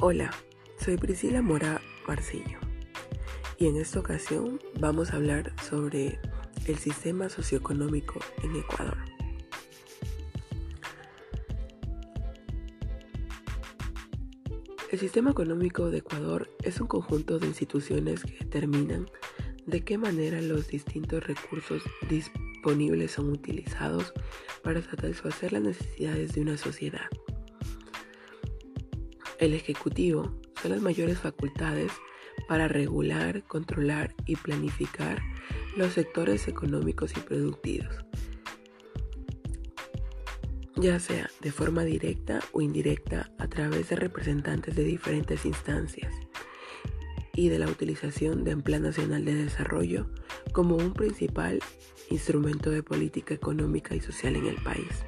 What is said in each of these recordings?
Hola, soy Priscila Mora Marcillo y en esta ocasión vamos a hablar sobre el sistema socioeconómico en Ecuador. El sistema económico de Ecuador es un conjunto de instituciones que determinan de qué manera los distintos recursos disponibles son utilizados para satisfacer las necesidades de una sociedad. El Ejecutivo son las mayores facultades para regular, controlar y planificar los sectores económicos y productivos, ya sea de forma directa o indirecta a través de representantes de diferentes instancias y de la utilización del Plan Nacional de Desarrollo como un principal instrumento de política económica y social en el país.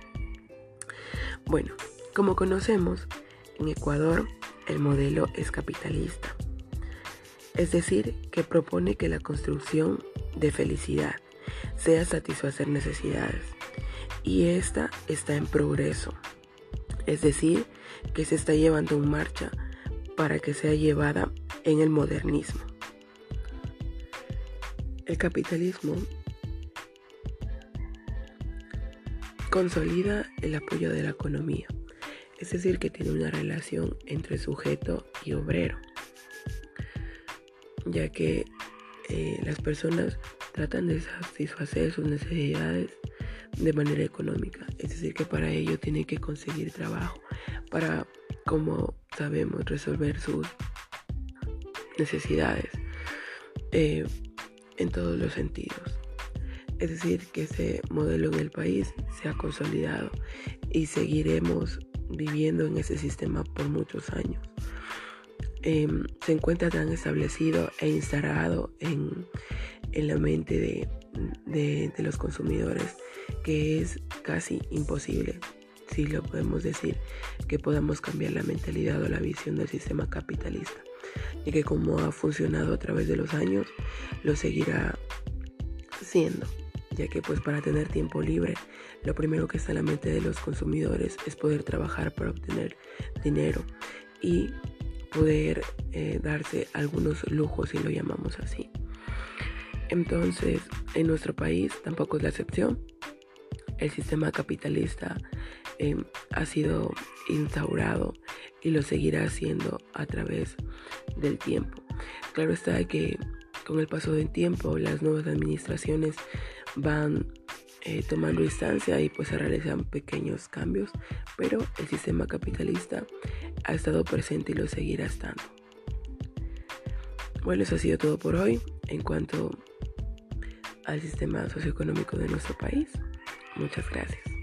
Bueno, como conocemos, en Ecuador, el modelo es capitalista, es decir, que propone que la construcción de felicidad sea satisfacer necesidades. Y esta está en progreso, es decir, que se está llevando en marcha para que sea llevada en el modernismo. El capitalismo consolida el apoyo de la economía es decir, que tiene una relación entre sujeto y obrero, ya que eh, las personas tratan de satisfacer sus necesidades de manera económica, es decir, que para ello tienen que conseguir trabajo para, como sabemos, resolver sus necesidades eh, en todos los sentidos. Es decir, que ese modelo en el país se ha consolidado y seguiremos viviendo en ese sistema por muchos años. Em, se encuentra tan establecido e instalado en, la mente de, de, los consumidores que es casi imposible, si lo podemos decir, que podamos cambiar la mentalidad o la visión del sistema capitalista, y que como ha funcionado a través de los años, lo seguirá siendo ya que pues para tener tiempo libre lo primero que está en la mente de los consumidores es poder trabajar para obtener dinero y poder eh, darse algunos lujos si lo llamamos así. Entonces, en nuestro país tampoco es la excepción. El sistema capitalista em, ha sido instaurado y lo seguirá haciendo a través del tiempo. Claro está que con el paso del tiempo las nuevas administraciones van eh, tomando instancia y pues se realizan pequeños cambios, pero el sistema capitalista ha estado presente y lo seguirá estando. Bueno, eso ha sido todo por hoy en cuanto al sistema socioeconómico de nuestro país. Muchas gracias.